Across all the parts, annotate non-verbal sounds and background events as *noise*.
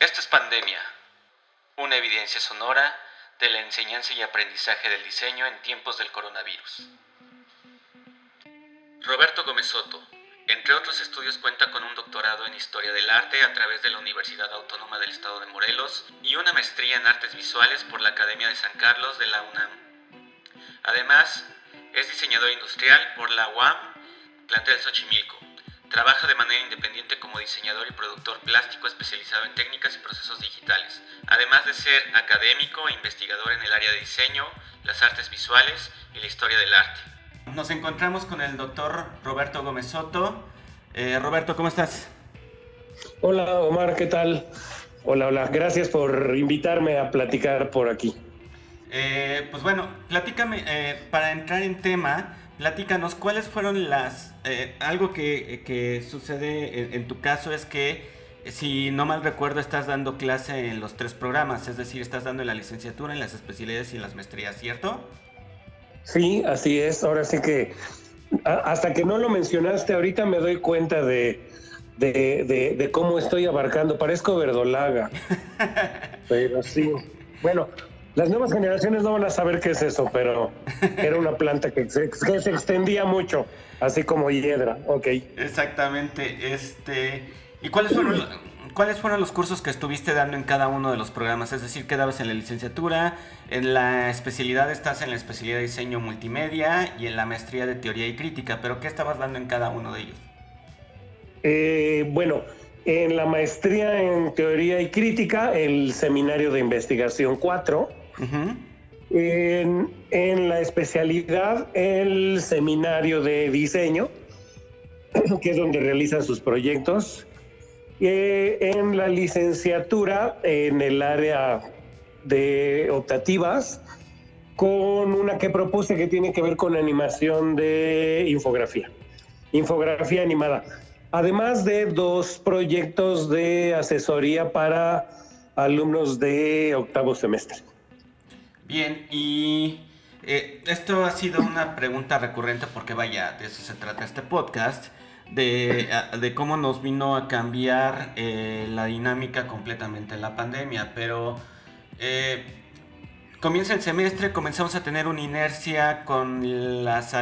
Esto es Pandemia, una evidencia sonora de la enseñanza y aprendizaje del diseño en tiempos del coronavirus. Roberto Gómez Soto, entre otros estudios, cuenta con un doctorado en Historia del Arte a través de la Universidad Autónoma del Estado de Morelos y una maestría en Artes Visuales por la Academia de San Carlos de la UNAM. Además, es diseñador industrial por la UAM, plantel Xochimilco. Trabaja de manera independiente como diseñador y productor plástico especializado en técnicas y procesos digitales, además de ser académico e investigador en el área de diseño, las artes visuales y la historia del arte. Nos encontramos con el doctor Roberto Gómez Soto. Eh, Roberto, ¿cómo estás? Hola Omar, ¿qué tal? Hola, hola, gracias por invitarme a platicar por aquí. Eh, pues bueno, platícame, eh, para entrar en tema, platícanos cuáles fueron las... algo que, sucede en, tu caso es que, si no mal recuerdo, estás dando clase en los tres programas, es decir, estás dando en la licenciatura, en las especialidades y en las maestrías, ¿cierto? Sí, así es. Ahora sí que hasta que no lo mencionaste, ahorita me doy cuenta de, de, cómo estoy abarcando. Parezco verdolaga. *laughs* pero sí. Bueno, las nuevas generaciones no van a saber qué es eso, pero *laughs* era una planta que se, que se extendía mucho, así como hiedra. Ok. Exactamente. Este. ¿Y cuáles fueron, *clears throat* cuáles fueron los cursos que estuviste dando en cada uno de los programas? Es decir, ¿qué dabas en la licenciatura? En la especialidad estás en la especialidad de diseño multimedia y en la maestría de teoría y crítica, pero ¿qué estabas dando en cada uno de ellos? Eh, bueno, en la maestría en teoría y crítica, el seminario de investigación 4. En, la especialidad, el seminario de diseño, *clears throat* que es donde realizan sus proyectos. Eh, en la licenciatura, en el área de optativas, con una que propuse que tiene que ver con animación de infografía, infografía animada. Además de dos proyectos de asesoría para alumnos de octavo semestre. Bien, y eh, esto ha sido una pregunta recurrente porque vaya, de eso se trata este podcast de, cómo nos vino a cambiar eh, la dinámica completamente la pandemia, pero eh, comienza el semestre, comenzamos a tener una inercia con las,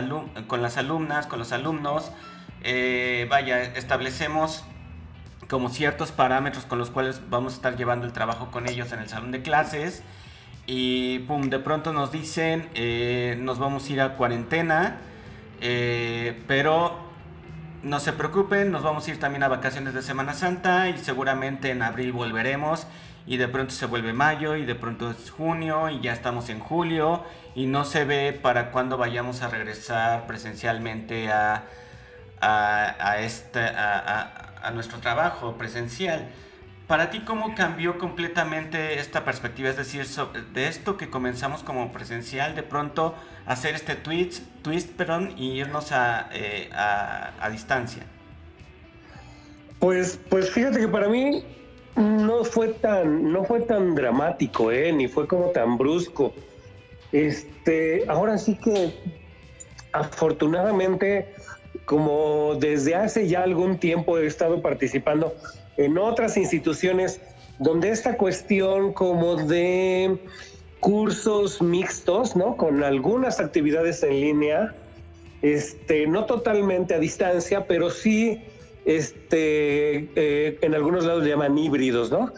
con las alumnas, con los alumnos, vaya, establecemos como ciertos parámetros con los cuales vamos a estar llevando el trabajo con ellos en el salón de clases y pum, de pronto nos dicen, nos vamos a ir a cuarentena, pero no se preocupen, nos vamos a ir también a vacaciones de Semana Santa y seguramente en abril volveremos y de pronto se vuelve mayo y de pronto es junio y ya estamos en julio y no se ve para cuándo vayamos a regresar presencialmente a, a, este, a nuestro trabajo presencial. Para ti, ¿cómo cambió completamente esta perspectiva? Es decir, de esto que comenzamos como presencial, de pronto hacer este twist, twist perdón, y irnos eh, a, a, distancia. Pues, pues fíjate que para mí no fue tan, no fue tan dramático, ¿eh? ni fue como tan brusco. Este, ahora sí que afortunadamente, como desde hace ya algún tiempo he estado participando en otras instituciones donde esta cuestión como de cursos mixtos, ¿no? Con algunas actividades en línea, este, no totalmente a distancia, pero sí este, eh, en algunos lados le llaman híbridos, ¿no?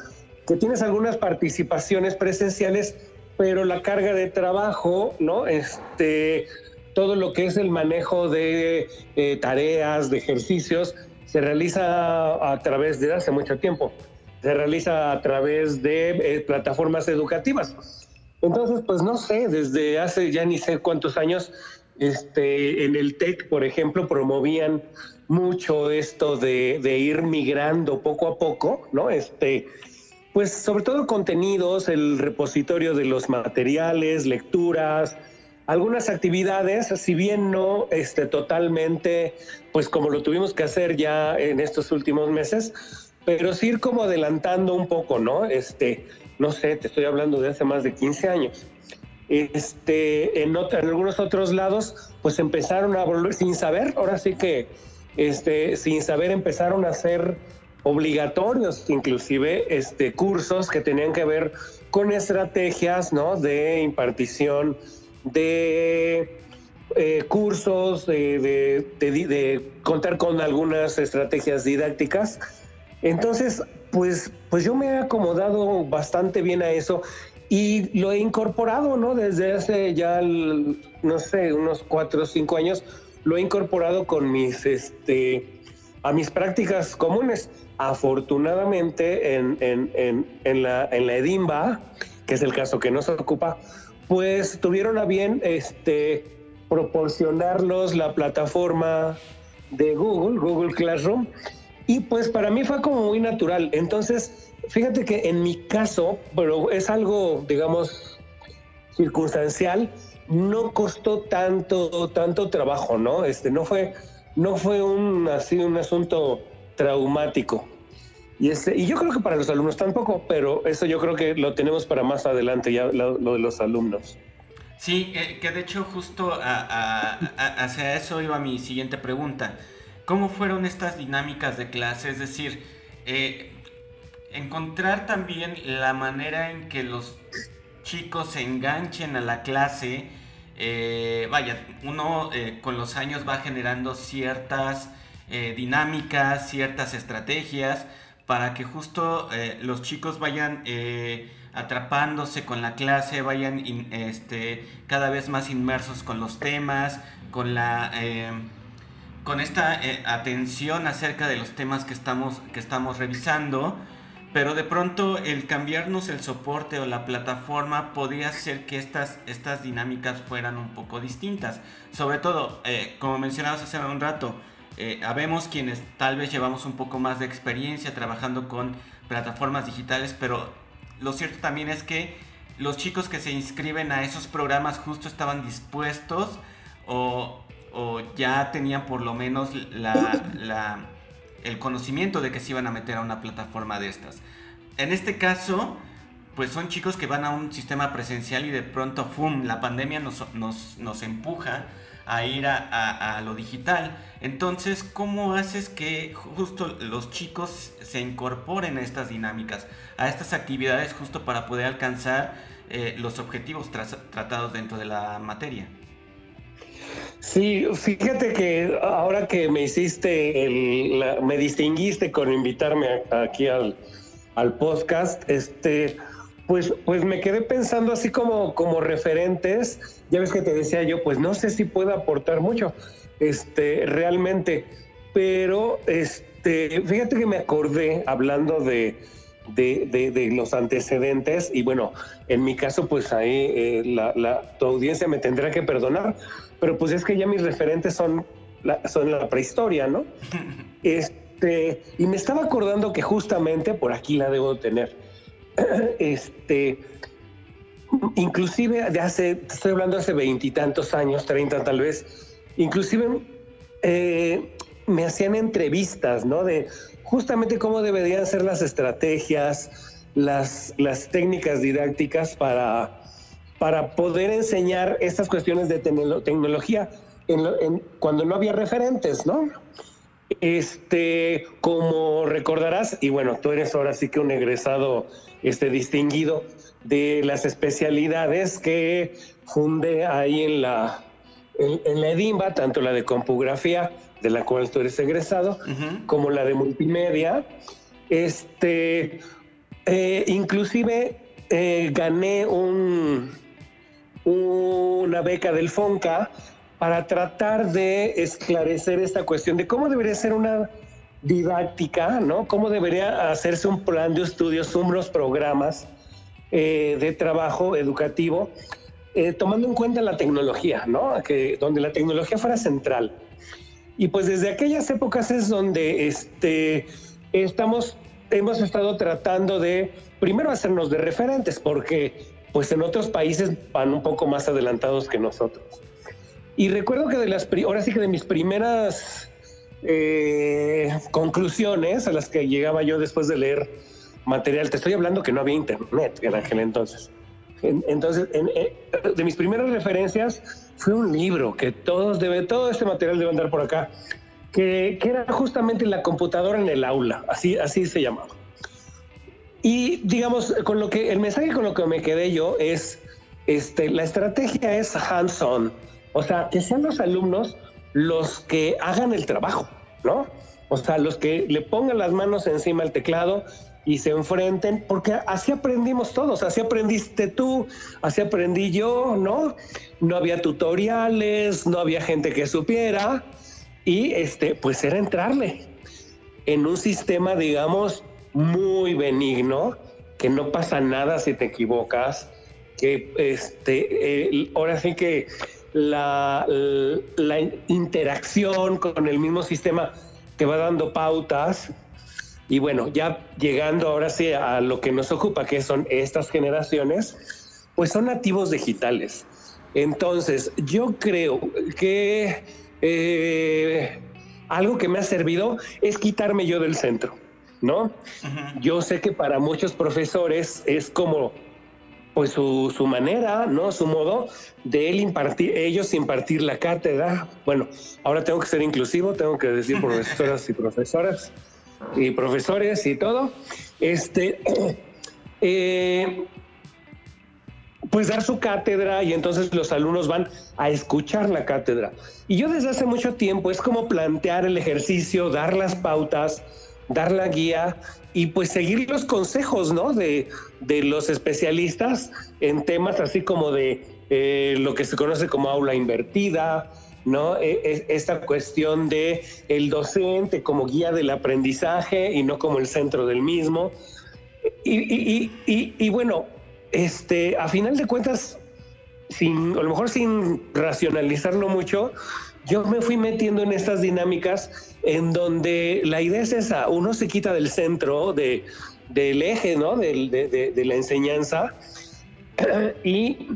Que tienes algunas participaciones presenciales, pero la carga de trabajo, ¿no? Este, todo lo que es el manejo de eh, tareas, de ejercicios, se realiza a través de hace mucho tiempo, se realiza a través de eh, plataformas educativas. Entonces, pues no sé, desde hace ya ni sé cuántos años, este, en el TEC, por ejemplo, promovían mucho esto de, de, ir migrando poco a poco, ¿no? Este, pues sobre todo contenidos, el repositorio de los materiales, lecturas, algunas actividades, si bien no este, totalmente, pues como lo tuvimos que hacer ya en estos últimos meses, pero sí ir como adelantando un poco, ¿no? Este, no sé, te estoy hablando de hace más de 15 años. Este, en, en algunos otros lados, pues empezaron a volver sin saber, ahora sí que, este, sin saber empezaron a hacer obligatorios, inclusive este, cursos que tenían que ver con estrategias ¿no? de impartición de eh, cursos, de, de, contar con algunas estrategias didácticas. Entonces, pues, pues yo me he acomodado bastante bien a eso y lo he incorporado, ¿no? Desde hace ya, no sé, unos cuatro o cinco años, lo he incorporado con mis, este, a mis prácticas comunes. Afortunadamente, en, en, en, la, en la Edimba, que es el caso que nos ocupa, pues tuvieron a bien este, proporcionarlos la plataforma de Google, Google Classroom, y pues para mí fue como muy natural. Entonces, fíjate que en mi caso, pero es algo, digamos, circunstancial, no costó tanto, tanto trabajo, ¿no? Este, no fue, no fue un, así, un asunto traumático. Y, este, y yo creo que para los alumnos tampoco, pero eso yo creo que lo tenemos para más adelante, ya lo, de los alumnos. Sí, que de hecho justo hacia eso iba mi siguiente pregunta. ¿Cómo fueron estas dinámicas de clase? Es decir, eh, encontrar también la manera en que los chicos se enganchen a la clase. Eh, vaya, uno eh, con los años va generando ciertas dinámicas, ciertas estrategias para que justo eh, los chicos vayan eh, atrapándose con la clase, vayan este, cada vez más inmersos con los temas, con la eh, con esta atención acerca de los temas que estamos, que estamos revisando, pero de pronto el cambiarnos el soporte o la plataforma podría hacer que estas, estas dinámicas fueran un poco distintas. Sobre todo, como mencionabas hace un rato, eh, habemos quienes tal vez llevamos un poco más de experiencia trabajando con plataformas digitales, pero lo cierto también es que los chicos que se inscriben a esos programas justo estaban dispuestos o, ya tenían por lo menos el conocimiento de que se iban a meter a una plataforma de estas. En este caso, pues son chicos que van a un sistema presencial y de pronto, ¡fum!, la pandemia nos, nos, nos empuja a ir a, lo digital. Entonces, ¿cómo haces que justo los chicos se incorporen a estas dinámicas, a estas actividades justo para poder alcanzar eh, los objetivos tratados dentro de la materia? Sí, fíjate que ahora que me hiciste, el, me distinguiste con invitarme aquí al, al podcast, este, pues, pues me quedé pensando así como, como referentes. Ya ves que te decía yo, pues no sé si puedo aportar mucho, este, realmente. Pero este, fíjate que me acordé hablando de, de, los antecedentes y bueno, en mi caso pues ahí eh, la, tu audiencia me tendrá que perdonar, pero pues es que ya mis referentes son la, son la prehistoria, ¿no? *laughs* Este, y me estaba acordando que justamente por aquí la debo tener *clears throat* este, inclusive de hace, estoy hablando hace veintitantos años, treinta tal vez, inclusive eh, me hacían entrevistas, ¿no? De justamente cómo deberían ser las estrategias, las, las técnicas didácticas para, para poder enseñar estas cuestiones de tecnología cuando no había referentes, ¿no? Este, como recordarás, y bueno, tú eres ahora sí que un egresado este, distinguido de las especialidades que fundé ahí en la, en, la EDIMBA, tanto la de compografía, de la cual tú eres egresado, como la de multimedia. Este, eh, inclusive eh, gané un, una beca del FONCA para tratar de esclarecer esta cuestión de cómo debería ser una didáctica, ¿no? Cómo debería hacerse un plan de estudios, unos programas eh, de trabajo educativo, eh, tomando en cuenta la tecnología, ¿no? Que, donde la tecnología fuera central. Y pues desde aquellas épocas es donde este, estamos, hemos estado tratando de, primero hacernos de referentes, porque pues en otros países van un poco más adelantados que nosotros. Y recuerdo que de las, ahora sí que de mis primeras eh, conclusiones a las que llegaba yo después de leer material, te estoy hablando que no había internet en aquel entonces. entonces, eh, de mis primeras referencias fue un libro que todos debe, todo este material debe andar por acá, que, era justamente la computadora en el aula, así, así se llamaba. Y digamos, con lo que el mensaje con lo que me quedé yo es, este, la estrategia es hands-on, o sea, que sean los alumnos los que hagan el trabajo, ¿no? O sea, los que le pongan las manos encima al teclado y se enfrenten, porque así aprendimos todos, así aprendiste tú, así aprendí yo, ¿no? No había tutoriales, no había gente que supiera y este, pues era entrarle en un sistema, digamos, muy benigno, que no pasa nada si te equivocas, que este, ahora sí que la, la interacción con el mismo sistema te va dando pautas. Y bueno, ya llegando ahora sí a lo que nos ocupa, que son estas generaciones, pues son nativos digitales. Entonces, yo creo que eh, algo que me ha servido es quitarme yo del centro, ¿no? Yo sé que para muchos profesores es como pues su, su, manera, ¿no? Su modo de él impartir, ellos impartir la cátedra. Bueno, ahora tengo que ser inclusivo, tengo que decir *laughs* profesoras y profesoras y profesores y todo. Este, *clears throat* eh, pues dar su cátedra y entonces los alumnos van a escuchar la cátedra. Y yo desde hace mucho tiempo es como plantear el ejercicio, dar las pautas, dar la guía y pues seguir los consejos, ¿no? De, de los especialistas en temas así como de eh, lo que se conoce como aula invertida, ¿no? E, e, esta cuestión de el docente como guía del aprendizaje y no como el centro del mismo. Y, y, y, bueno, este, a final de cuentas, sin, a lo mejor sin racionalizarlo mucho, yo me fui metiendo en estas dinámicas en donde la idea es esa, uno se quita del centro, de, del eje, ¿no? De, de, la enseñanza. Y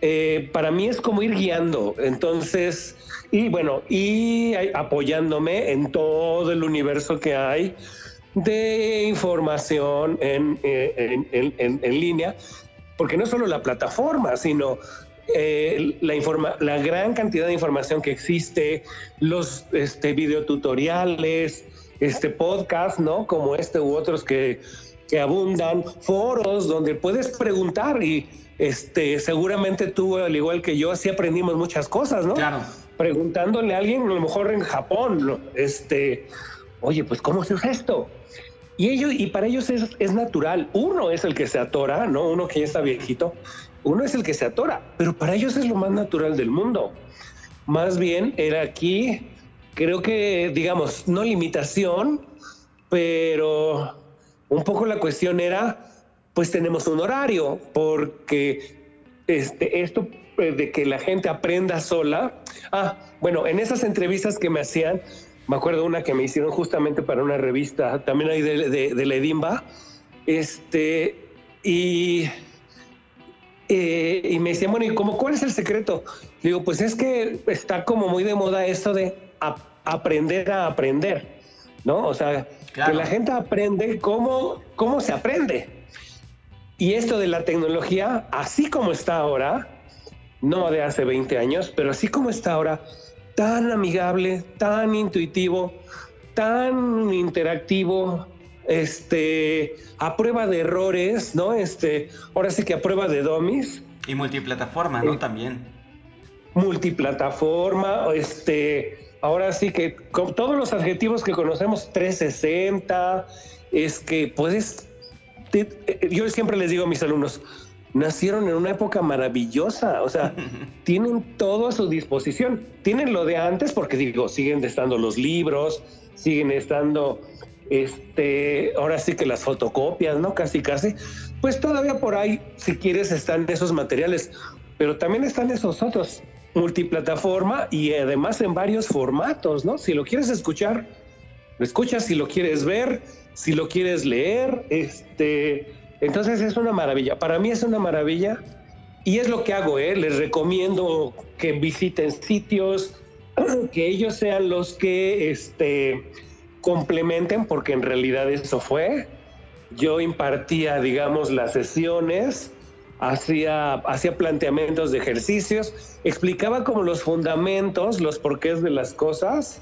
eh, para mí es como ir guiando. Entonces, y bueno, y apoyándome en todo el universo que hay de información en, eh, en, en, en línea, porque no solo la plataforma, sino eh, la, informa la gran cantidad de información que existe, los este, videotutoriales, este podcast, ¿no? Como este u otros que, que abundan, foros donde puedes preguntar y este, seguramente tú, al igual que yo, así aprendimos muchas cosas, ¿no? Claro. Preguntándole a alguien, a lo mejor en Japón, este, oye, pues, ¿cómo se usa esto? Y, ellos, y para ellos es, es, natural. Uno es el que se atora, ¿no? Uno que ya está viejito uno es el que se atora, pero para ellos es lo más natural del mundo. Más bien era aquí, creo que, digamos, no limitación, pero un poco la cuestión era, pues tenemos un horario, porque este, esto eh, de que la gente aprenda sola. Ah, bueno, en esas entrevistas que me hacían, me acuerdo una que me hicieron justamente para una revista, también ahí de, de, de la Edimba, este, y eh, y me decían, bueno, ¿y cómo, cuál es el secreto? digo, pues es que está como muy de moda esto de aprender a aprender, ¿no? O sea, que la gente aprende cómo, cómo se aprende. Y esto de la tecnología, así como está ahora, no de hace 20 años, pero así como está ahora, tan amigable, tan intuitivo, tan interactivo, este, a prueba de errores, ¿no? Este, ahora sí que a prueba de domis. Y multiplataforma, ¿no? Eh, También. Multiplataforma, este, ahora sí que con todos los adjetivos que conocemos, 360, es que puedes, eh, yo siempre les digo a mis alumnos, nacieron en una época maravillosa, o sea, *laughs* tienen todo a su disposición. Tienen lo de antes porque digo, siguen estando los libros, siguen estando este, ahora sí que las fotocopias, ¿no? Casi, casi. Pues todavía por ahí, si quieres, están esos materiales, pero también están esos otros, multiplataforma y además en varios formatos, ¿no? Si lo quieres escuchar, lo escuchas, si lo quieres ver, si lo quieres leer, este, entonces es una maravilla. Para mí es una maravilla y es lo que hago, ¿eh? Les recomiendo que visiten sitios, *clears throat* que ellos sean los que, este, complementen, porque en realidad eso fue. Yo impartía, digamos, las sesiones, hacía, hacía planteamientos de ejercicios, explicaba como los fundamentos, los porqués de las cosas,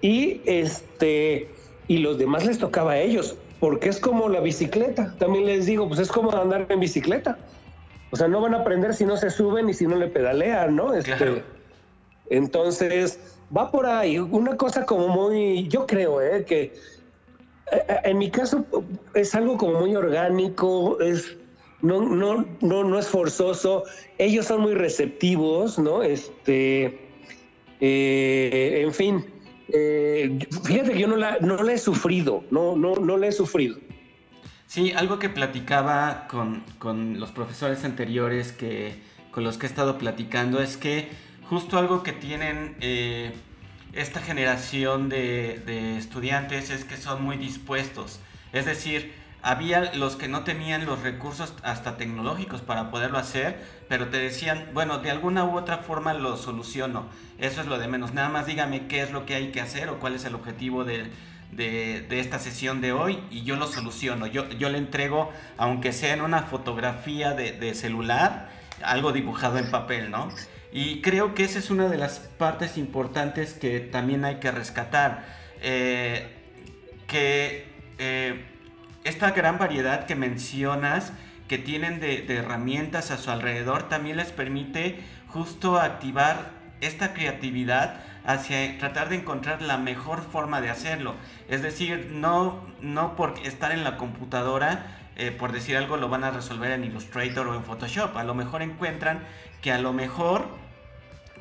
y este y los demás les tocaba a ellos, porque es como la bicicleta. También les digo, pues es como andar en bicicleta. O sea, no van a aprender si no se suben y si no le pedalean, ¿no? Este, Entonces, va por ahí. Una cosa como muy, yo creo, ¿eh? que eh, eh, en mi caso es algo como muy orgánico, es no, no, no, no es forzoso. Ellos son muy receptivos, ¿no? Este, eh, en fin, fíjate que yo no la, no la he sufrido, no, no, no la he sufrido. Sí, algo que platicaba con, los profesores anteriores que, con los que he estado platicando es que justo algo que tienen eh, esta generación de, de estudiantes es que son muy dispuestos. Es decir, había los que no tenían los recursos hasta tecnológicos para poderlo hacer, pero te decían, bueno, de alguna u otra forma lo soluciono. Eso es lo de menos. Nada más dígame qué es lo que hay que hacer o cuál es el objetivo de, esta sesión de hoy y yo lo soluciono. Yo, yo le entrego, aunque sea en una fotografía de, celular, algo dibujado en papel, ¿no? Y creo que esa es una de las partes importantes que también hay que rescatar. Eh, que eh, esta gran variedad que mencionas que tienen de, herramientas a su alrededor también les permite justo activar esta creatividad hacia tratar de encontrar la mejor forma de hacerlo. Es decir, no, no por estar en la computadora, eh, por decir algo, lo van a resolver en Illustrator o en Photoshop. A lo mejor encuentran que a lo mejor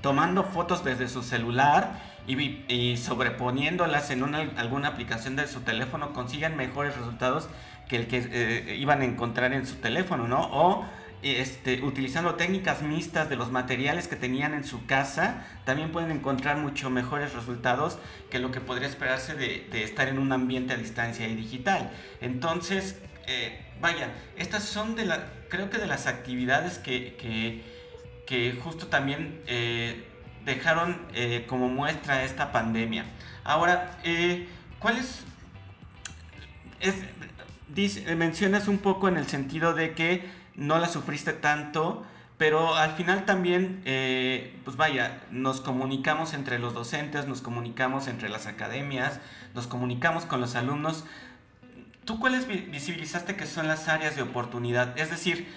tomando fotos desde su celular y, sobreponiéndolas en una, alguna aplicación de su teléfono consigan mejores resultados que el que eh, iban a encontrar en su teléfono, ¿no? O este, utilizando técnicas mixtas de los materiales que tenían en su casa, también pueden encontrar mucho mejores resultados que lo que podría esperarse de, estar en un ambiente a distancia y digital. Entonces, eh, vaya, estas son de la, creo que de las actividades que, que, justo también eh, dejaron eh, como muestra esta pandemia. Ahora, eh, ¿cuál es, mencionas un poco en el sentido de que no la sufriste tanto, pero al final también, eh, pues vaya, nos comunicamos entre los docentes, nos comunicamos entre las academias, nos comunicamos con los alumnos. ¿Tú cuáles visibilizaste que son las áreas de oportunidad? Es decir,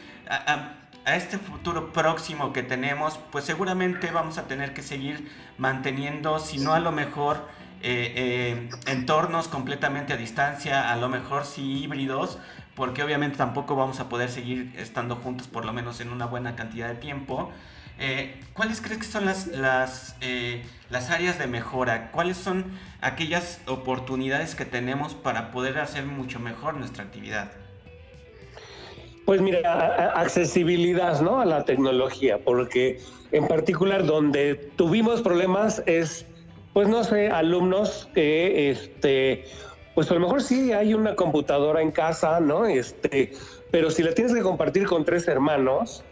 este futuro próximo que tenemos, pues seguramente vamos a tener que seguir manteniendo, si no a lo mejor eh, eh, entornos completamente a distancia, a lo mejor sí híbridos, porque obviamente tampoco vamos a poder seguir estando juntos por lo menos en una buena cantidad de tiempo. Eh, ¿Cuáles crees que son las, las, las áreas de mejora? ¿Cuáles son aquellas oportunidades que tenemos para poder hacer mucho mejor nuestra actividad? Pues mira, accesibilidad ¿no? a la tecnología, porque en particular donde tuvimos problemas es, pues no sé, alumnos que, este, pues a lo mejor sí hay una computadora en casa, ¿no? Este, pero si la tienes que compartir con tres hermanos,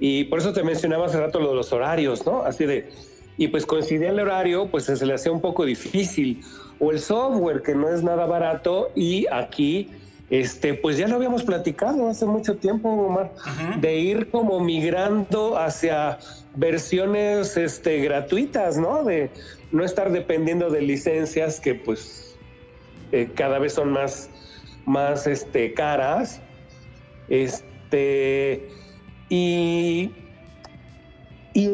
y por eso te mencionaba hace rato lo de los horarios, ¿no? Así de, y pues coincidía el horario, pues se le hacía un poco difícil. O el software, que no es nada barato, y aquí este, pues ya lo habíamos platicado hace mucho tiempo, Omar, de ir como migrando hacia versiones este, gratuitas, ¿no? De no estar dependiendo de licencias que pues eh, cada vez son más, más este, caras. Este, y, y,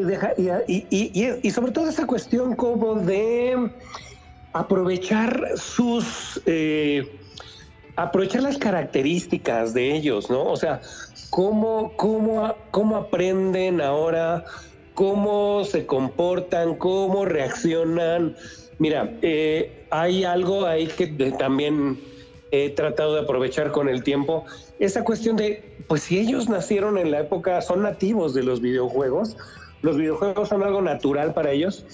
y, sobre todo esa cuestión como de aprovechar sus... Eh, aprovechar las características de ellos, ¿no? O sea, cómo, cómo, cómo aprenden ahora, cómo se comportan, cómo reaccionan. Mira, eh, hay algo ahí que también he tratado de aprovechar con el tiempo, esa cuestión de, pues si ellos nacieron en la época, son nativos de los videojuegos, los videojuegos son algo natural para ellos,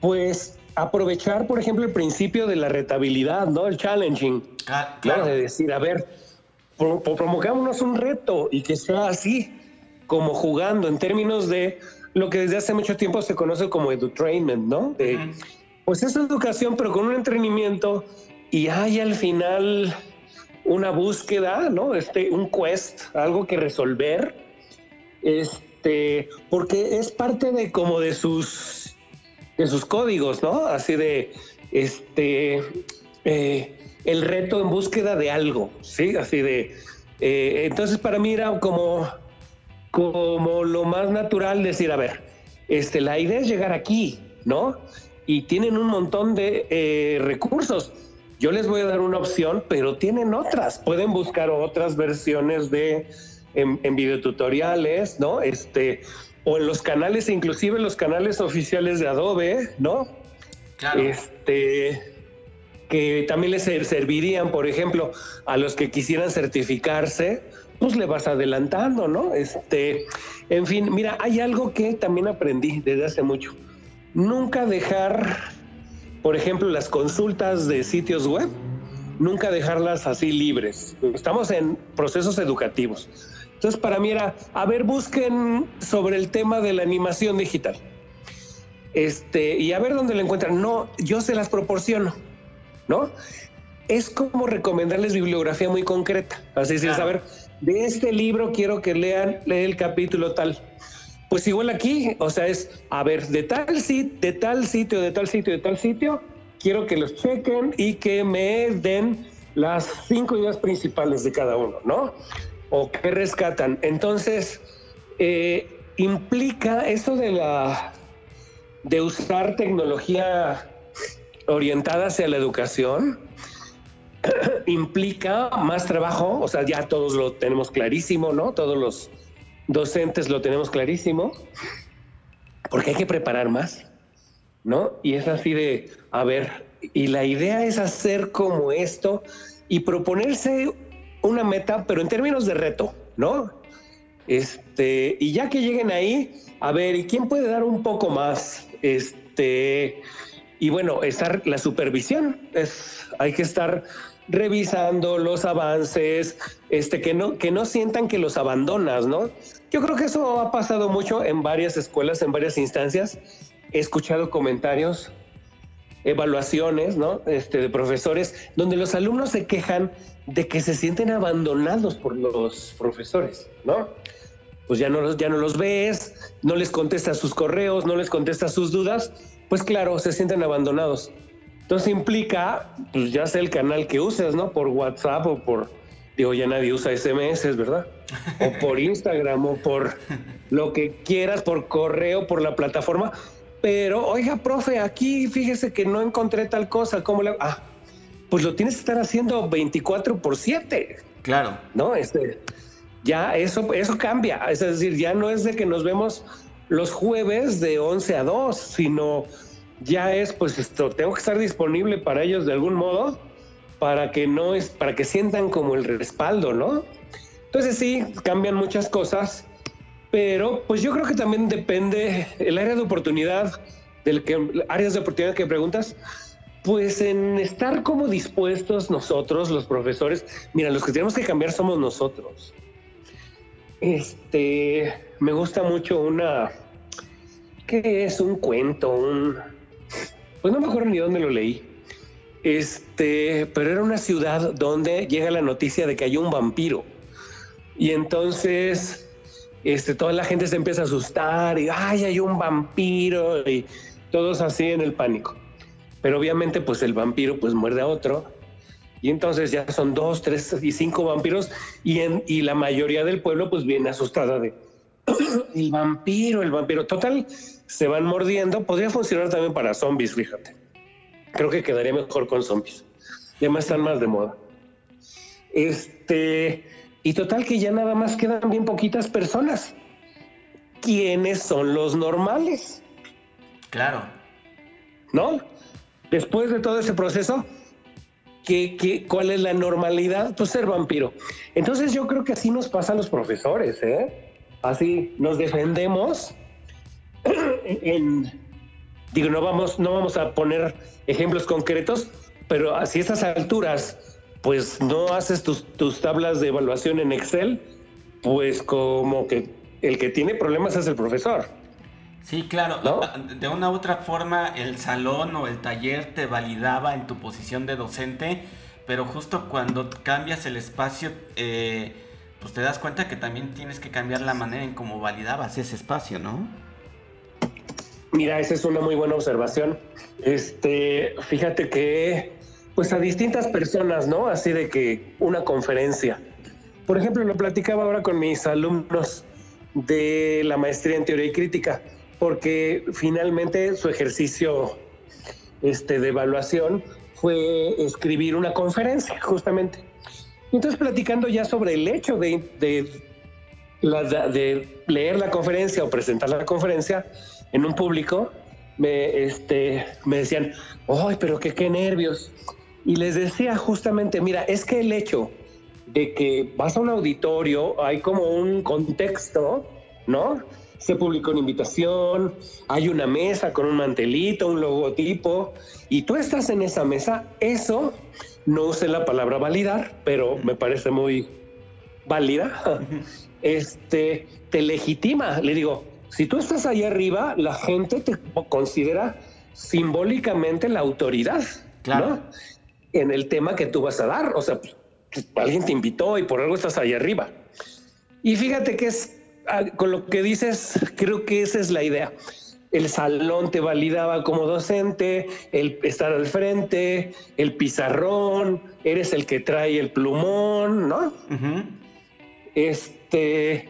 pues aprovechar, por ejemplo, el principio de la retabilidad, ¿no? El challenging. Ah, claro. De decir, a ver, promogámonos un reto y que sea así, como jugando, en términos de lo que desde hace mucho tiempo se conoce como edutrainment, ¿no? Pues es educación, pero con un entrenamiento y hay al final una búsqueda, ¿no? Este, un quest, algo que resolver, este, porque es parte de como de sus de sus códigos, ¿no? Así de, este, eh, el reto en búsqueda de algo, ¿sí? Así de, eh, entonces para mí era como, como lo más natural decir, a ver, este, la idea es llegar aquí, ¿no? Y tienen un montón de eh, recursos. Yo les voy a dar una opción, pero tienen otras. Pueden buscar otras versiones de en, en videotutoriales, ¿no? Este, o en los canales, inclusive los canales oficiales de Adobe, ¿no? Claro. Este, que también les servirían, por ejemplo, a los que quisieran certificarse, pues le vas adelantando, ¿no? Este, en fin, mira, hay algo que también aprendí desde hace mucho. Nunca dejar, por ejemplo, las consultas de sitios web, nunca dejarlas así libres. Estamos en procesos educativos. Entonces, para mí era, a ver, busquen sobre el tema de la animación digital. Este, y a ver dónde la encuentran. No, yo se las proporciono, ¿no? Es como recomendarles bibliografía muy concreta. Así es, a ver, de este libro quiero que lean, lee el capítulo tal. Pues igual aquí, o sea, es, a ver, de tal sitio, de tal sitio, de tal sitio, de tal sitio, quiero que los chequen y que me den las cinco ideas principales de cada uno, ¿no? O qué rescatan. Entonces, eh, implica eso de la de usar tecnología orientada hacia la educación *clears throat* implica más trabajo, o sea, ya todos lo tenemos clarísimo, ¿no? Todos los docentes lo tenemos clarísimo, porque hay que preparar más, ¿no? Y es así de, a ver, y la idea es hacer como esto y proponerse una meta, pero en términos de reto, ¿no? Este, y ya que lleguen ahí, a ver, ¿y quién puede dar un poco más? Este, y bueno, estar la supervisión, es, hay que estar revisando los avances, este, que no, que no sientan que los abandonas, ¿no? Yo creo que eso ha pasado mucho en varias escuelas, en varias instancias. He escuchado comentarios, evaluaciones, ¿no? Este, de profesores, donde los alumnos se quejan de que se sienten abandonados por los profesores, ¿no? Pues ya no, los, ya no los ves, no les contestas sus correos, no les contestas sus dudas, pues claro, se sienten abandonados. Entonces implica, pues ya sea el canal que uses, ¿no? Por WhatsApp o por, digo, ya nadie usa SMS, ¿verdad? O por *laughs* Instagram o por lo que quieras, por correo, por la plataforma. Pero, oiga, profe, aquí fíjese que no encontré tal cosa, ¿cómo le...? Ah, pues lo tienes que estar haciendo 24 por 7. Claro. ¿No? Este, ya eso, eso cambia. Es decir, ya no es de que nos vemos los jueves de 11 a 2, sino ya es, pues esto, tengo que estar disponible para ellos de algún modo para que no es, para que sientan como el respaldo, ¿no? Entonces sí, cambian muchas cosas, pero pues yo creo que también depende el área de oportunidad del que áreas de oportunidad que preguntas, pues en estar como dispuestos nosotros, los profesores, mira, los que tenemos que cambiar somos nosotros. Este, me gusta mucho una, ¿qué es? Un cuento, un, pues no me acuerdo ni dónde lo leí. Este, pero era una ciudad donde llega la noticia de que hay un vampiro. Y entonces, este, toda la gente se empieza a asustar y, ay, hay un vampiro y todos así en el pánico. Pero obviamente pues el vampiro pues muerde a otro y entonces ya son dos, tres y cinco vampiros y, y la mayoría del pueblo pues viene asustada de *clears throat* el vampiro, el vampiro. Total, se van mordiendo. Podría funcionar también para zombies, fíjate. Creo que quedaría mejor con zombies. Y además están más de moda. Este, y total que ya nada más quedan bien poquitas personas. ¿Quiénes son los normales? Claro. ¿No? después de todo ese proceso, ¿qué, cuál es la normalidad? Pues ser vampiro. Entonces yo creo que así nos pasa a los profesores, ¿eh? Así nos defendemos *clears throat* en, digo, no vamos, no vamos a poner ejemplos concretos, pero a estas alturas, pues no haces tus, tus tablas de evaluación en Excel, pues como que el que tiene problemas es el profesor. Sí, claro. De una u otra forma, el salón o el taller te validaba en tu posición de docente, pero justo cuando cambias el espacio, eh, pues te das cuenta que también tienes que cambiar la manera en cómo validabas ese espacio, ¿no? Mira, esa es una muy buena observación. Este, fíjate que, pues a distintas personas, ¿no? Así de que una conferencia. Por ejemplo, lo platicaba ahora con mis alumnos de la maestría en teoría y crítica, porque finalmente su ejercicio este, de evaluación fue escribir una conferencia, justamente. Entonces, platicando ya sobre el hecho de, leer la conferencia o presentar la conferencia en un público, me, este, me decían, ¡ay, pero qué, qué nervios! Y les decía justamente, mira, es que el hecho de que vas a un auditorio, hay como un contexto, ¿no? Se publicó una invitación, hay una mesa con un mantelito, un logotipo, y tú estás en esa mesa, eso, no usé la palabra validar, pero me parece muy válida, este, te legitima. Le digo, si tú estás ahí arriba, la gente te considera simbólicamente la autoridad, claro. En el tema que tú vas a dar. O sea, pues, alguien te invitó y por algo estás ahí arriba. Y fíjate que es, ah, con lo que dices, creo que esa es la idea. El salón te validaba como docente, el estar al frente, el pizarrón, eres el que trae el plumón, ¿no? Este,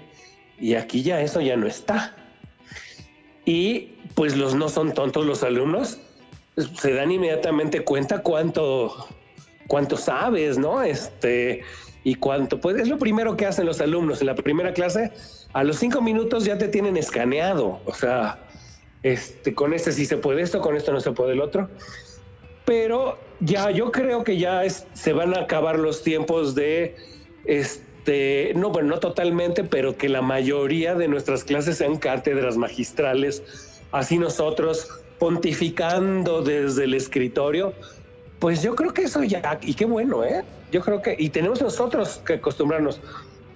y aquí ya eso ya no está. Y pues los no son tontos los alumnos, se dan inmediatamente cuenta cuánto, cuánto sabes, ¿no? Este, y cuánto, pues es lo primero que hacen los alumnos en la primera clase. A los cinco minutos ya te tienen escaneado, o sea, este, con este sí se puede esto, con esto no se puede el otro. Pero ya yo creo que ya se van a acabar los tiempos de este, no, bueno, no totalmente, pero que la mayoría de nuestras clases sean cátedras magistrales, así nosotros pontificando desde el escritorio, pues yo creo que eso ya, y qué bueno, ¿eh? Yo creo que, y tenemos nosotros que acostumbrarnos,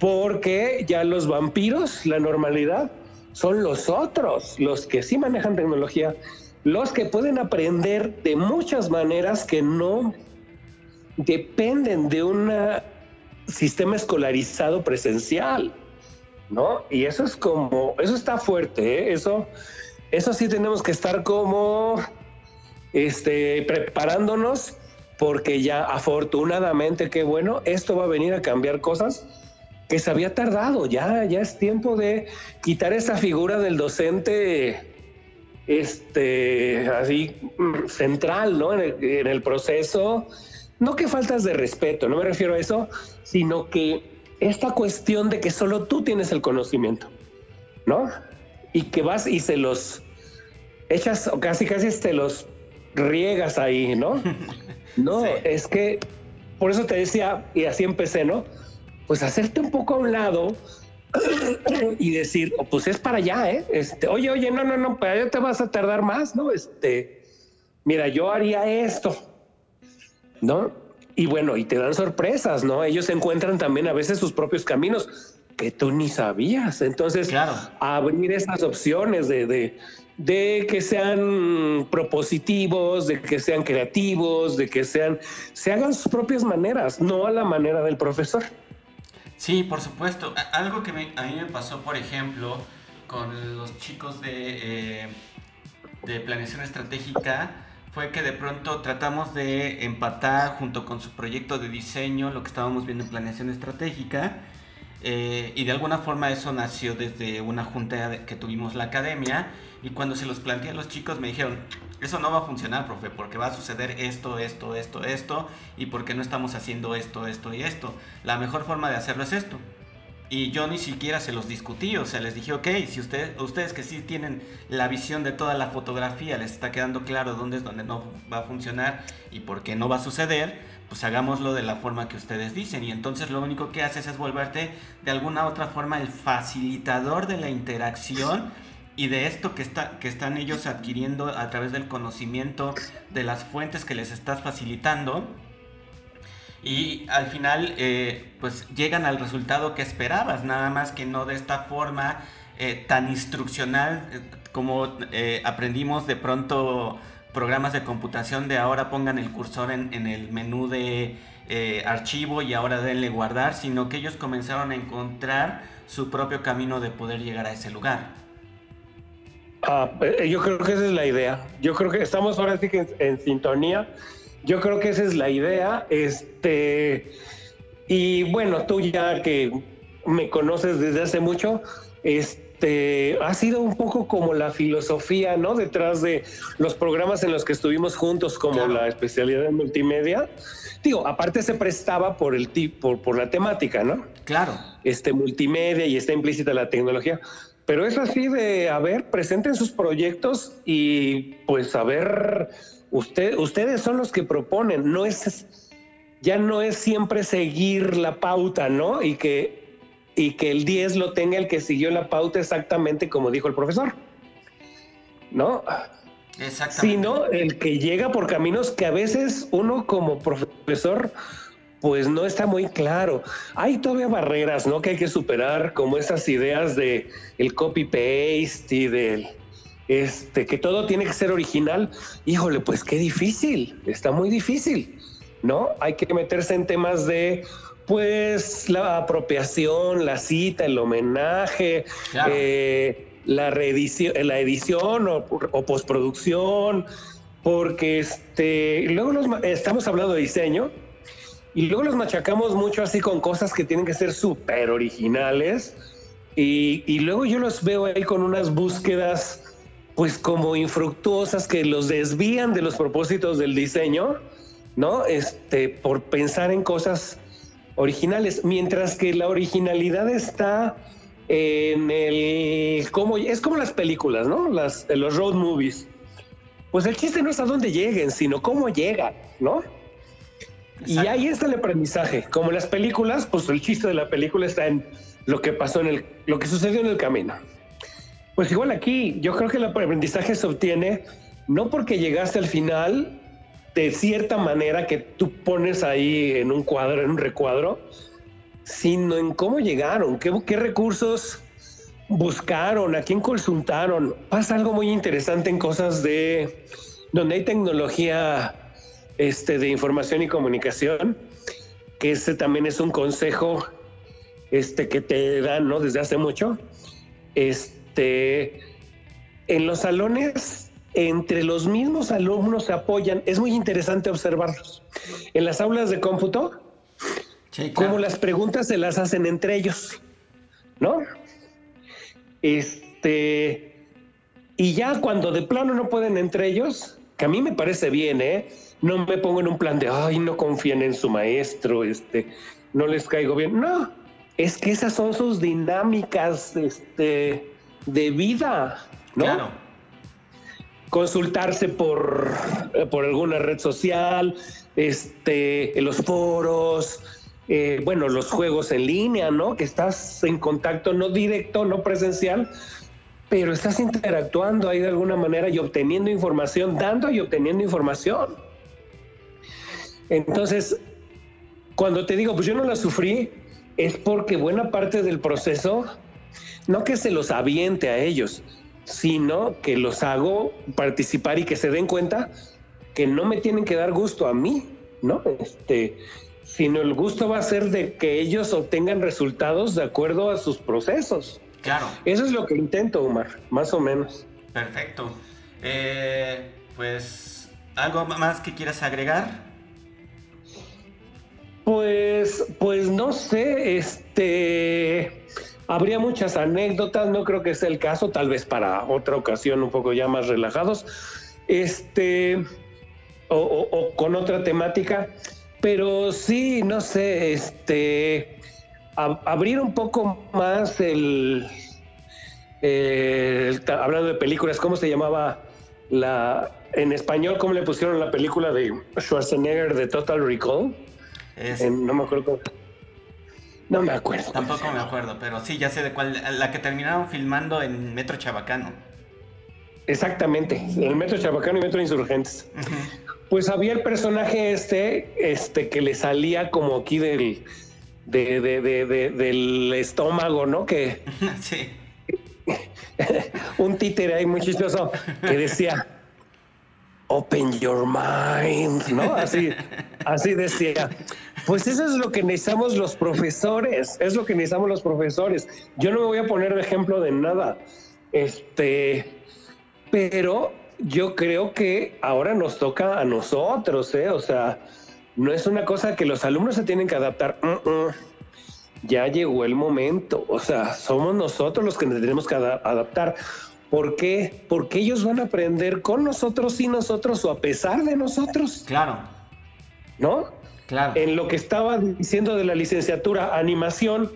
porque ya los vampiros, la normalidad, son los otros, los que sí manejan tecnología, los que pueden aprender de muchas maneras que no dependen de una sistema escolarizado presencial, ¿no? Y eso es como, eso está fuerte, ¿eh? eso, eso sí tenemos que estar como, este, preparándonos porque ya afortunadamente, qué bueno, esto va a venir a cambiar cosas que se había tardado, ya, ya es tiempo de quitar esa figura del docente, este, así, mm, central, ¿no? en el proceso no que faltas de respeto, no me refiero a eso, sino que esta cuestión de que solo tú tienes el conocimiento, ¿no? Y que vas y se los echas o casi casi te los riegas ahí, ¿no? *laughs* No, es que por eso te decía, y así empecé, ¿no? Pues hacerte un poco a un lado *coughs* y decir, oh, pues es para allá, ¿eh? Este, oye, oye, no, no, no, para allá te vas a tardar más, ¿no? Este, mira, yo haría esto, ¿no? Y bueno, y te dan sorpresas, ¿no? Ellos encuentran también a veces sus propios caminos que tú ni sabías. Entonces, claro. abrir esas opciones de, de, de, que sean propositivos, de que sean creativos, de que sean, se hagan sus propias maneras, no a la manera del profesor. Sí, por supuesto. Algo que a mí me pasó, por ejemplo, con los chicos de, eh, de planeación estratégica, fue que de pronto tratamos de empatar junto con su proyecto de diseño lo que estábamos viendo en planeación estratégica. Eh, y de alguna forma eso nació desde una junta que tuvimos la academia y cuando se los planteé a los chicos me dijeron, eso no va a funcionar, profe, porque va a suceder esto, esto, esto, esto y porque no estamos haciendo esto, esto y esto. La mejor forma de hacerlo es esto. Y yo ni siquiera se los discutí, o sea, les dije, ok, si ustedes, ustedes que sí tienen la visión de toda la fotografía, les está quedando claro dónde es donde no va a funcionar y por qué no va a suceder, pues hagámoslo de la forma que ustedes dicen. Y entonces lo único que haces es volverte de alguna otra forma el facilitador de la interacción y de esto que, está, que están ellos adquiriendo a través del conocimiento de las fuentes que les estás facilitando y al final eh, pues llegan al resultado que esperabas, nada más que no de esta forma eh, tan instruccional eh, como aprendimos de pronto programas de computación de ahora pongan el cursor en, en el menú de archivo y ahora denle guardar, sino que ellos comenzaron a encontrar su propio camino de poder llegar a ese lugar. Ah, eh, yo creo que esa es la idea. Yo creo que estamos ahora sí que en, sintonía. Yo creo que esa es la idea. Este, y bueno, tú ya que me conoces desde hace mucho, este, ha sido un poco como la filosofía, ¿no? Detrás de los programas en los que estuvimos juntos, como la especialidad en multimedia. Digo, aparte se prestaba por el tipo, por la temática, ¿no? Claro. Este multimedia y está implícita la tecnología. Pero es así de, a ver, presenten sus proyectos y pues a ver, usted, ustedes son los que proponen, no es, ya no es siempre seguir la pauta, ¿no? Y que, y que el 10 lo tenga el que siguió la pauta exactamente como dijo el profesor, ¿no? Exactamente. Sino el que llega por caminos que a veces uno como profesor pues no está muy claro. Hay todavía barreras, ¿no? Que hay que superar, como esas ideas de el copy paste y del este que todo tiene que ser original. Híjole, pues qué difícil, está muy difícil, ¿no? Hay que meterse en temas de pues la apropiación, la cita, el homenaje, eh, la reedición, la edición o, o postproducción, porque este, luego estamos hablando de diseño y luego los machacamos mucho así con cosas que tienen que ser súper originales. Y, luego yo los veo ahí con unas búsquedas pues como infructuosas que los desvían de los propósitos del diseño, ¿no? Este, por pensar en cosas originales, mientras que la originalidad está en el cómo es como las películas, ¿no? Las los road movies. Pues el chiste no es a dónde lleguen, sino cómo llegan, ¿no? Y ahí está el aprendizaje. Como en las películas, pues el chiste de la película está en lo que pasó en el, lo que sucedió en el camino. Pues igual aquí, yo creo que el aprendizaje se obtiene no porque llegaste al final de cierta manera que tú pones ahí en un cuadro, en un recuadro, sino en cómo llegaron, qué, qué recursos buscaron, a quién consultaron. Pasa algo muy interesante en cosas de donde hay tecnología este, de información y comunicación, que ese también es un consejo este, que te dan ¿no? desde hace mucho. Este, en los salones, entre los mismos alumnos se apoyan, es muy interesante observarlos. En las aulas de cómputo, como las preguntas se las hacen entre ellos, ¿no? Este, y ya cuando de plano no pueden entre ellos, que a mí me parece bien, ¿eh? no me pongo en un plan de, ay, no confían en su maestro, este, no les caigo bien. No, es que esas son sus dinámicas este, de vida, ¿no? Claro. Consultarse por, por alguna red social, este, los foros, eh, bueno, los juegos en línea, ¿no? Que estás en contacto no directo, no presencial, pero estás interactuando ahí de alguna manera y obteniendo información, dando y obteniendo información. Entonces, cuando te digo, pues yo no la sufrí, es porque buena parte del proceso, no que se los aviente a ellos, sino que los hago participar y que se den cuenta que no me tienen que dar gusto a mí, ¿no? Este, sino el gusto va a ser de que ellos obtengan resultados de acuerdo a sus procesos. Claro. Eso es lo que intento, Omar, más o menos. Perfecto. Eh, pues, ¿algo más que quieras agregar? Pues, pues no sé, este, habría muchas anécdotas, no creo que sea el caso, tal vez para otra ocasión un poco ya más relajados, este, o, con otra temática, pero sí, no sé, este, abrir un poco más el, hablando de películas, ¿cómo se llamaba la, en español, cómo le pusieron la película de Schwarzenegger de Total Recall? no me acuerdo No me acuerdo. Tampoco me acuerdo, pero sí, ya sé de cuál. La que terminaron filmando en Metro Chabacano. Exactamente, en el Metro Chabacano y Metro Insurgentes. Pues había el personaje este, este que le salía como aquí del, del estómago, ¿no? Que *laughs* sí. *laughs* un títere ahí muy chistoso que decía Open your mind, ¿no? Así, así decía. Pues eso es lo que necesitamos los profesores, es lo que necesitamos los profesores. Yo no me voy a poner de ejemplo de nada. Este, pero yo creo que ahora nos toca a nosotros, ¿eh? O sea, no es una cosa que los alumnos se tienen que adaptar. Ya llegó el momento. O sea, somos nosotros los que nos tenemos que adaptar. ¿Por qué? Porque ellos van a aprender con nosotros y nosotros o a pesar de nosotros. Claro. ¿No? Claro. En lo que estaba diciendo de la licenciatura, animación,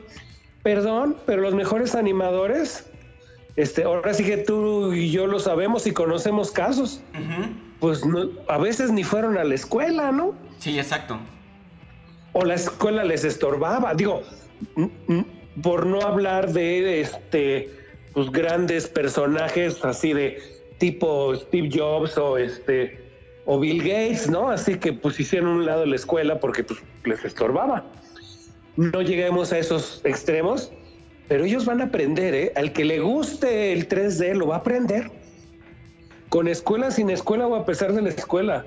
perdón, pero los mejores animadores, este, ahora sí que tú y yo lo sabemos y conocemos casos, pues a veces ni fueron a la escuela, ¿no? Sí, exacto. O la escuela les estorbaba, digo, por no hablar de este, pues grandes personajes así de tipo Steve Jobs o este o Bill Gates, ¿no? Así que pues hicieron un lado la escuela porque pues les estorbaba. No lleguemos a esos extremos, pero ellos van a aprender, ¿eh? Al que le guste el 3D lo va a aprender. Con escuela, sin escuela o a pesar de la escuela.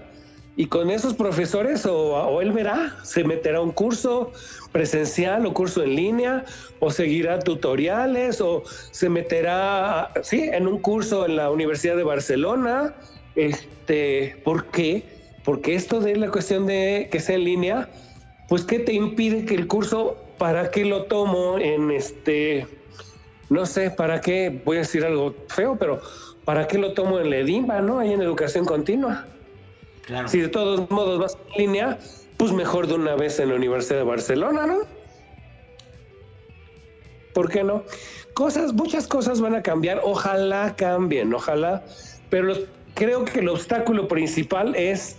Y con esos profesores o, él verá, se meterá a un curso presencial o curso en línea o seguirá tutoriales o se meterá, sí, en un curso en la Universidad de Barcelona. Este, ¿Por qué? Porque esto de la cuestión de que sea en línea, pues ¿qué te impide que el curso, para qué lo tomo en este, no sé, para qué, voy a decir algo feo, pero ¿para qué lo tomo en la EDIMBA, no? Ahí en educación continua. Si de todos modos vas en línea, pues mejor de una vez en la Universidad de Barcelona, ¿no? ¿Por qué no? Cosas, muchas cosas van a cambiar, ojalá cambien, ojalá, pero creo que el obstáculo principal es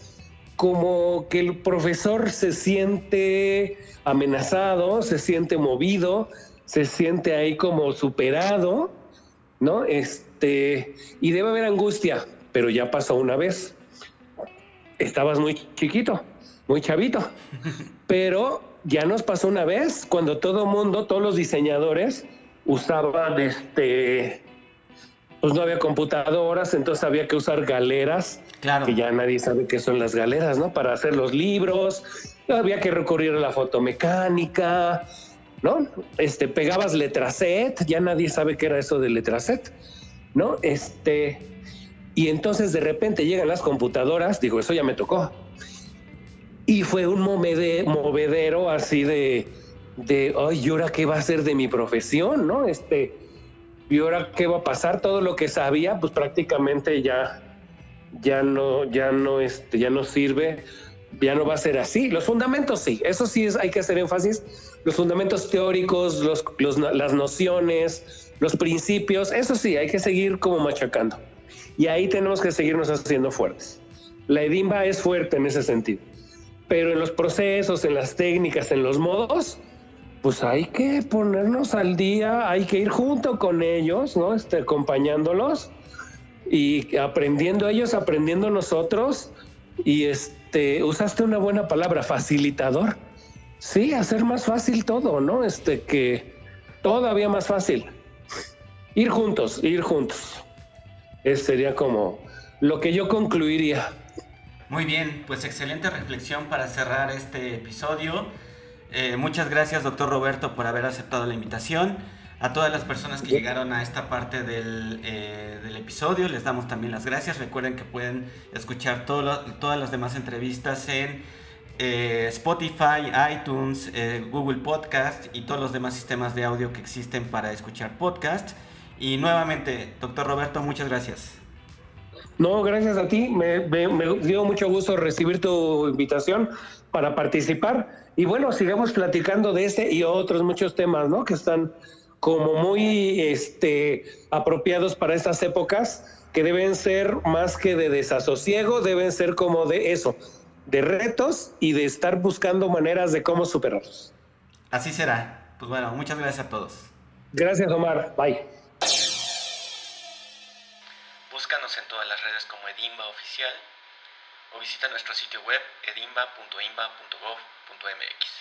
como que el profesor se siente amenazado, se siente movido, se siente ahí como superado, ¿no? Este, y debe haber angustia, pero ya pasó una vez estabas muy chiquito, muy chavito, pero ya nos pasó una vez cuando todo mundo, todos los diseñadores usaban este, pues no había computadoras, entonces había que usar galeras, claro. que ya nadie sabe qué son las galeras, ¿no? Para hacer los libros, había que recurrir a la fotomecánica, ¿no? Este, pegabas letraset, ya nadie sabe qué era eso de letraset, ¿no? Este, y entonces de repente llegan las computadoras, digo, eso ya me tocó. Y fue un movedero así de, de, ay, ¿y ahora qué va a ser de mi profesión? ¿No? Este, ¿y ahora qué va a pasar? Todo lo que sabía, pues prácticamente ya, ya no, ya no, este, ya no sirve, ya no va a ser así. Los fundamentos sí, eso sí es, hay que hacer énfasis. Los fundamentos teóricos, los, las nociones, los principios, eso sí, hay que seguir como machacando. Y ahí tenemos que seguirnos haciendo fuertes. La EDIMBA es fuerte en ese sentido. Pero en los procesos, en las técnicas, en los modos, pues hay que ponernos al día, hay que ir junto con ellos, ¿no? Este, acompañándolos y aprendiendo ellos, aprendiendo nosotros. Y este, usaste una buena palabra, facilitador. Sí, hacer más fácil todo, ¿no? Este, que todavía más fácil. Ir juntos, ir juntos. Ese sería como lo que yo concluiría. Muy bien, pues excelente reflexión para cerrar este episodio. Eh, muchas gracias, doctor Roberto, por haber aceptado la invitación. A todas las personas que llegaron a esta parte del, eh, del episodio, les damos también las gracias. Recuerden que pueden escuchar todas las demás entrevistas en eh, Spotify, iTunes, Google Podcast y todos los demás sistemas de audio que existen para escuchar podcast. Y nuevamente, doctor Roberto, muchas gracias. No, gracias a ti. Me, dio mucho gusto recibir tu invitación para participar. Y bueno, sigamos platicando de este y otros muchos temas, ¿no? Que están como muy este, apropiados para estas épocas, que deben ser más que de desasosiego, deben ser como de eso, de retos y de estar buscando maneras de cómo superarlos. Así será. Pues bueno, muchas gracias a todos. Gracias, Omar. Bye. Búscanos en todas las redes O visita nuestro sitio web edimba.imba.gov.mx.